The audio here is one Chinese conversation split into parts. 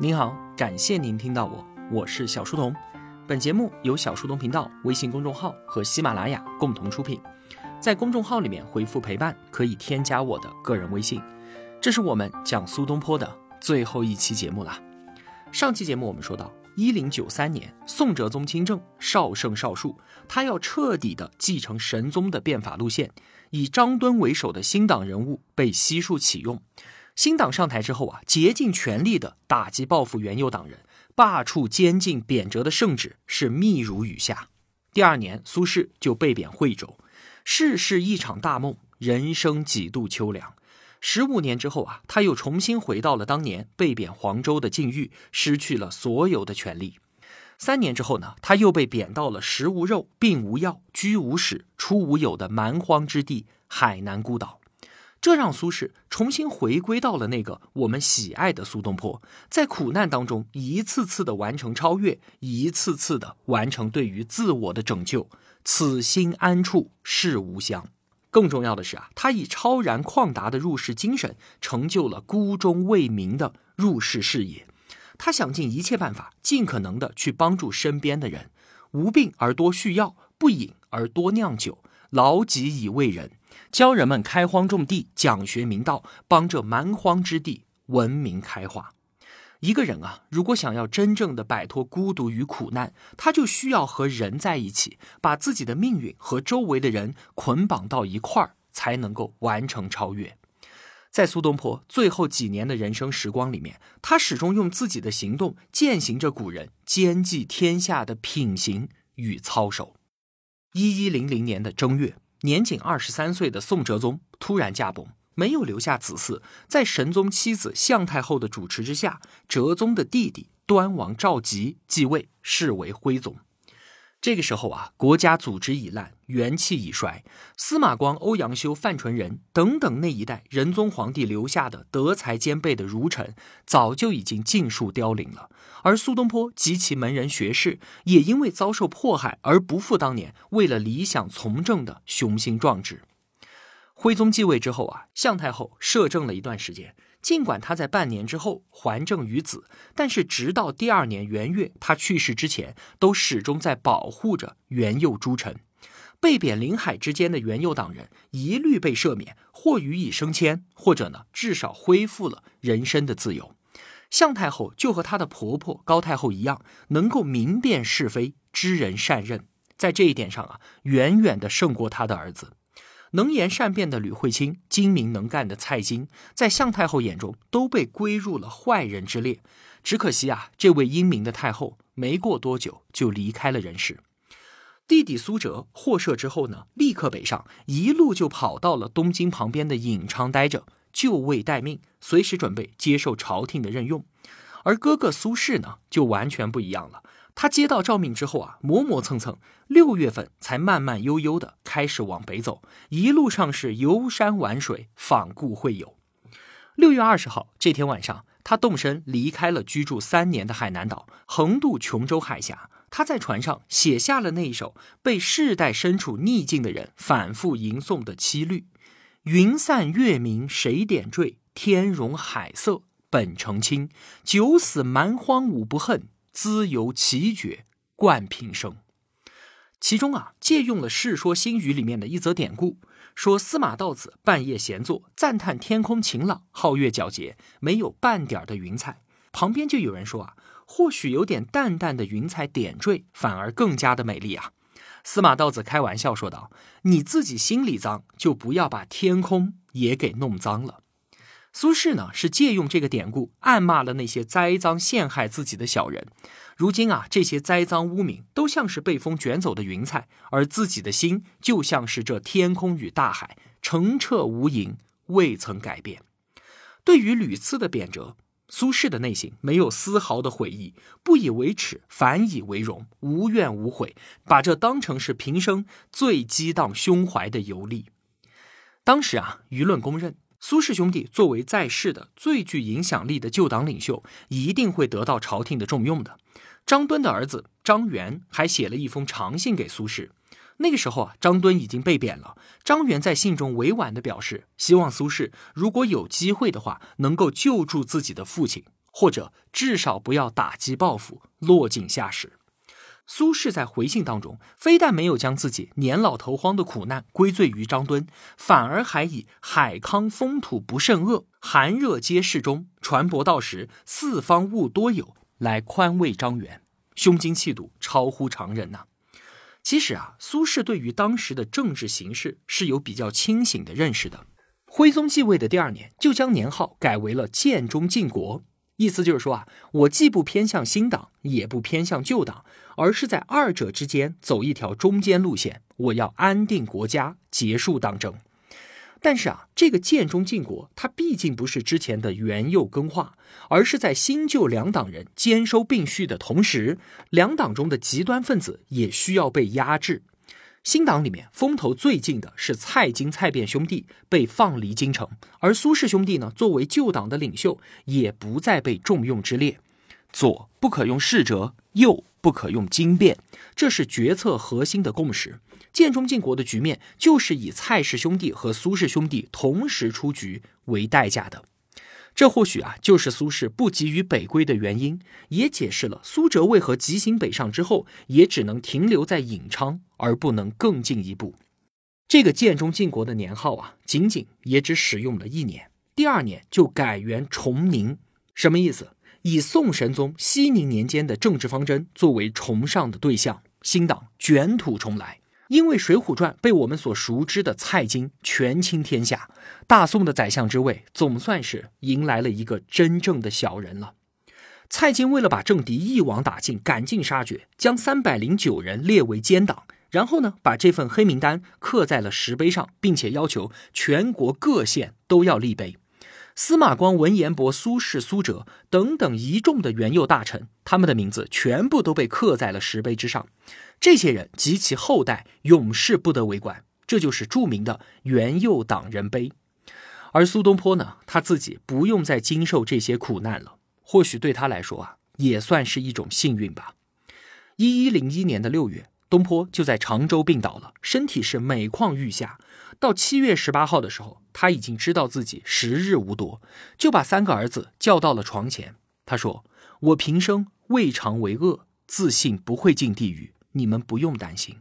您好，感谢您听到我，我是小书童。本节目由小书童频道微信公众号和喜马拉雅共同出品。在公众号里面回复“陪伴”，可以添加我的个人微信。这是我们讲苏东坡的最后一期节目了。上期节目我们说到，一零九三年，宋哲宗亲政，少圣少术，他要彻底的继承神宗的变法路线，以张敦为首的新党人物被悉数启用。新党上台之后啊，竭尽全力的打击报复元佑党人，罢黜监禁贬谪的圣旨是密如雨下。第二年，苏轼就被贬惠州。世事一场大梦，人生几度秋凉。十五年之后啊，他又重新回到了当年被贬黄州的境遇，失去了所有的权利。三年之后呢，他又被贬到了食无肉、病无药、居无室、出无友的蛮荒之地——海南孤岛。这让苏轼重新回归到了那个我们喜爱的苏东坡，在苦难当中一次次的完成超越，一次次的完成对于自我的拯救。此心安处是吾乡。更重要的是啊，他以超然旷达的入世精神，成就了孤忠为民的入世事业。他想尽一切办法，尽可能的去帮助身边的人，无病而多续药，不饮而多酿酒，劳己以慰人。教人们开荒种地，讲学明道，帮这蛮荒之地文明开化。一个人啊，如果想要真正的摆脱孤独与苦难，他就需要和人在一起，把自己的命运和周围的人捆绑到一块儿，才能够完成超越。在苏东坡最后几年的人生时光里面，他始终用自己的行动践行着古人兼济天下的品行与操守。一一零零年的正月。年仅二十三岁的宋哲宗突然驾崩，没有留下子嗣。在神宗妻子向太后的主持之下，哲宗的弟弟端王赵佶继位，是为徽宗。这个时候啊，国家组织已烂，元气已衰。司马光、欧阳修、范纯仁等等那一代仁宗皇帝留下的德才兼备的儒臣，早就已经尽数凋零了。而苏东坡及其门人学士，也因为遭受迫害而不复当年为了理想从政的雄心壮志。徽宗继位之后啊，向太后摄政了一段时间。尽管他在半年之后还政于子，但是直到第二年元月他去世之前，都始终在保护着元佑诸臣。被贬临海之间的元佑党人一律被赦免，或予以升迁，或者呢，至少恢复了人身的自由。向太后就和她的婆婆高太后一样，能够明辨是非，知人善任，在这一点上啊，远远的胜过她的儿子。能言善辩的吕惠卿，精明能干的蔡京，在向太后眼中都被归入了坏人之列。只可惜啊，这位英明的太后没过多久就离开了人世。弟弟苏辙获赦之后呢，立刻北上，一路就跑到了东京旁边的颍昌待着，就位待命，随时准备接受朝廷的任用。而哥哥苏轼呢，就完全不一样了。他接到诏命之后啊，磨磨蹭蹭，六月份才慢慢悠悠的开始往北走，一路上是游山玩水，访故会友。六月二十号这天晚上，他动身离开了居住三年的海南岛，横渡琼州海峡。他在船上写下了那一首被世代身处逆境的人反复吟诵的七律：“云散月明谁点缀？天容海色本澄清。九死蛮荒吾不恨。”兹由奇绝冠平生，其中啊借用了《世说新语》里面的一则典故，说司马道子半夜闲坐，赞叹天空晴朗，皓月皎洁，没有半点的云彩。旁边就有人说啊，或许有点淡淡的云彩点缀，反而更加的美丽啊。司马道子开玩笑说道：“你自己心里脏，就不要把天空也给弄脏了。”苏轼呢，是借用这个典故，暗骂了那些栽赃陷害自己的小人。如今啊，这些栽赃污名都像是被风卷走的云彩，而自己的心就像是这天空与大海，澄澈无垠，未曾改变。对于屡次的贬谪，苏轼的内心没有丝毫的悔意，不以为耻，反以为荣，无怨无悔，把这当成是平生最激荡胸怀的游历。当时啊，舆论公认。苏氏兄弟作为在世的最具影响力的旧党领袖，一定会得到朝廷的重用的。张敦的儿子张元还写了一封长信给苏轼。那个时候啊，张敦已经被贬了。张元在信中委婉地表示，希望苏轼如果有机会的话，能够救助自己的父亲，或者至少不要打击报复，落井下石。苏轼在回信当中，非但没有将自己年老头荒的苦难归罪于张敦，反而还以海康风土不甚恶，寒热皆适中，船舶到时，四方物多有，来宽慰张元，胸襟气度超乎常人呐。其实啊，苏轼对于当时的政治形势是有比较清醒的认识的。徽宗继位的第二年，就将年号改为了建中靖国。意思就是说啊，我既不偏向新党，也不偏向旧党，而是在二者之间走一条中间路线。我要安定国家，结束党争。但是啊，这个建中靖国，它毕竟不是之前的元佑更化，而是在新旧两党人兼收并蓄的同时，两党中的极端分子也需要被压制。新党里面风头最劲的是蔡京、蔡卞兄弟被放离京城，而苏氏兄弟呢，作为旧党的领袖，也不再被重用之列。左不可用世哲，右不可用经变，这是决策核心的共识。建中靖国的局面，就是以蔡氏兄弟和苏氏兄弟同时出局为代价的。这或许啊，就是苏轼不急于北归的原因，也解释了苏辙为何急行北上之后，也只能停留在颍昌，而不能更进一步。这个建中靖国的年号啊，仅仅也只使用了一年，第二年就改元崇宁，什么意思？以宋神宗熙宁年间的政治方针作为崇尚的对象，新党卷土重来。因为《水浒传》被我们所熟知的蔡京权倾天下，大宋的宰相之位总算是迎来了一个真正的小人了。蔡京为了把政敌一网打尽、赶尽杀绝，将三百零九人列为奸党，然后呢，把这份黑名单刻在了石碑上，并且要求全国各县都要立碑。司马光、文彦博、苏轼、苏辙等等一众的元佑大臣，他们的名字全部都被刻在了石碑之上。这些人及其后代永世不得为官，这就是著名的元佑党人碑。而苏东坡呢，他自己不用再经受这些苦难了，或许对他来说啊，也算是一种幸运吧。一一零一年的六月，东坡就在常州病倒了，身体是每况愈下。到七月十八号的时候，他已经知道自己时日无多，就把三个儿子叫到了床前。他说：“我平生未尝为恶，自信不会进地狱，你们不用担心。”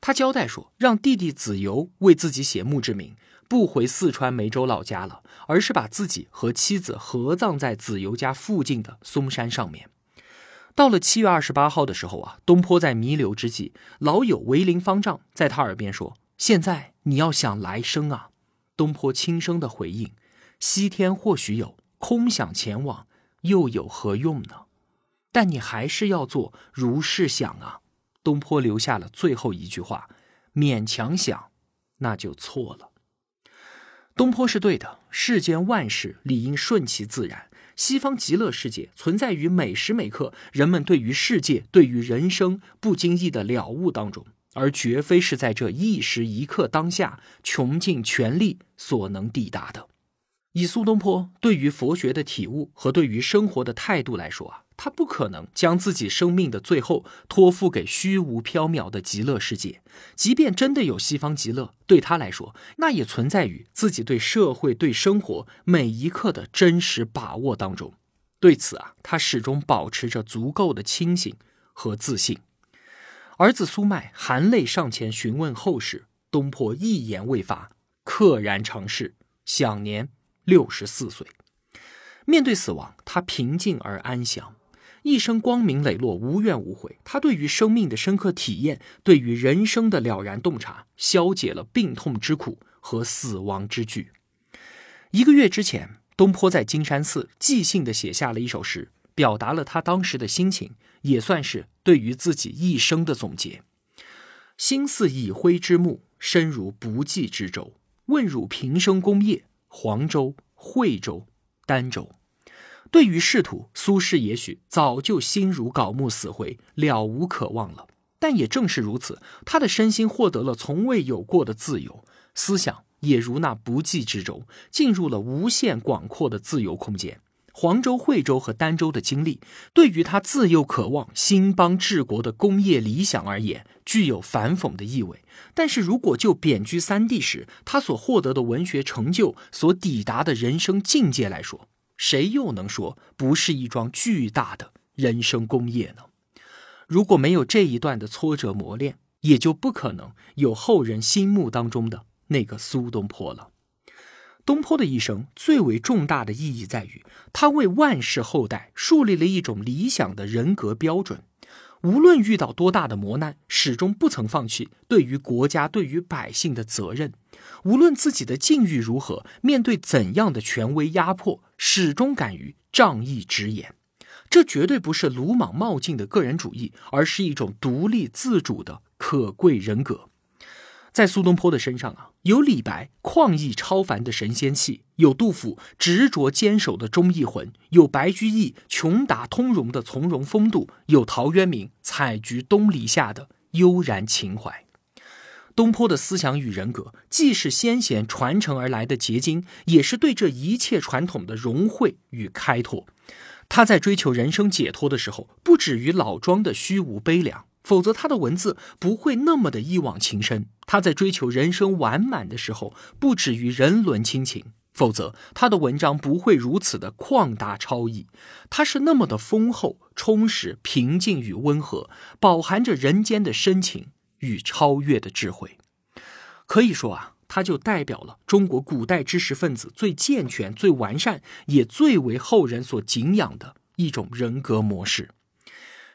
他交代说，让弟弟子由为自己写墓志铭，不回四川梅州老家了，而是把自己和妻子合葬在子由家附近的嵩山上面。到了七月二十八号的时候啊，东坡在弥留之际，老友为林方丈在他耳边说。现在你要想来生啊，东坡轻声的回应：“西天或许有，空想前往又有何用呢？但你还是要做如是想啊。”东坡留下了最后一句话：“勉强想，那就错了。”东坡是对的，世间万事理应顺其自然。西方极乐世界存在于每时每刻人们对于世界、对于人生不经意的了悟当中。而绝非是在这一时一刻当下穷尽全力所能抵达的。以苏东坡对于佛学的体悟和对于生活的态度来说啊，他不可能将自己生命的最后托付给虚无缥缈的极乐世界。即便真的有西方极乐，对他来说，那也存在于自己对社会、对生活每一刻的真实把握当中。对此啊，他始终保持着足够的清醒和自信。儿子苏迈含泪上前询问后事，东坡一言未发，溘然长逝，享年六十四岁。面对死亡，他平静而安详，一生光明磊落，无怨无悔。他对于生命的深刻体验，对于人生的了然洞察，消解了病痛之苦和死亡之惧。一个月之前，东坡在金山寺即兴的写下了一首诗，表达了他当时的心情。也算是对于自己一生的总结。心似已灰之木，身如不济之舟。问汝平生功业，黄州、惠州、儋州。对于仕途，苏轼也许早就心如槁木死灰，了无可望了。但也正是如此，他的身心获得了从未有过的自由，思想也如那不济之舟，进入了无限广阔的自由空间。黄州、惠州和儋州的经历，对于他自幼渴望兴邦治国的工业理想而言，具有反讽的意味。但是如果就贬居三地时他所获得的文学成就、所抵达的人生境界来说，谁又能说不是一桩巨大的人生功业呢？如果没有这一段的挫折磨练，也就不可能有后人心目当中的那个苏东坡了。东坡的一生最为重大的意义在于，他为万世后代树立了一种理想的人格标准。无论遇到多大的磨难，始终不曾放弃对于国家、对于百姓的责任。无论自己的境遇如何，面对怎样的权威压迫，始终敢于仗义直言。这绝对不是鲁莽冒进的个人主义，而是一种独立自主的可贵人格。在苏东坡的身上啊，有李白旷逸超凡的神仙气，有杜甫执着坚守的忠义魂，有白居易穷达通融的从容风度，有陶渊明采菊东篱下的悠然情怀。东坡的思想与人格，既是先贤传承而来的结晶，也是对这一切传统的融汇与开拓。他在追求人生解脱的时候，不止于老庄的虚无悲凉。否则，他的文字不会那么的一往情深。他在追求人生完满的时候，不止于人伦亲情。否则，他的文章不会如此的旷达超逸。他是那么的丰厚、充实、平静与温和，饱含着人间的深情与超越的智慧。可以说啊，他就代表了中国古代知识分子最健全、最完善，也最为后人所敬仰的一种人格模式。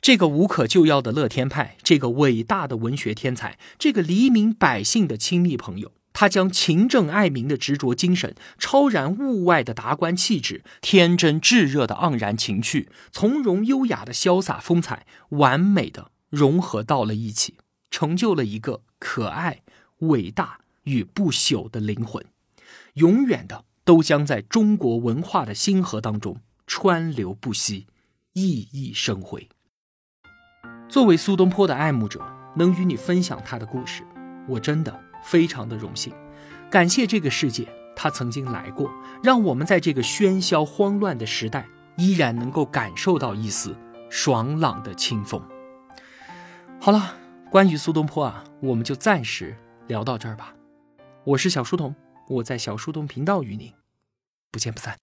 这个无可救药的乐天派，这个伟大的文学天才，这个黎民百姓的亲密朋友，他将勤政爱民的执着精神、超然物外的达观气质、天真炙热的盎然情趣、从容优雅的潇洒风采，完美的融合到了一起，成就了一个可爱、伟大与不朽的灵魂，永远的都将在中国文化的星河当中川流不息，熠熠生辉。作为苏东坡的爱慕者，能与你分享他的故事，我真的非常的荣幸。感谢这个世界，他曾经来过，让我们在这个喧嚣慌乱的时代，依然能够感受到一丝爽朗的清风。好了，关于苏东坡啊，我们就暂时聊到这儿吧。我是小书童，我在小书童频道与您不见不散。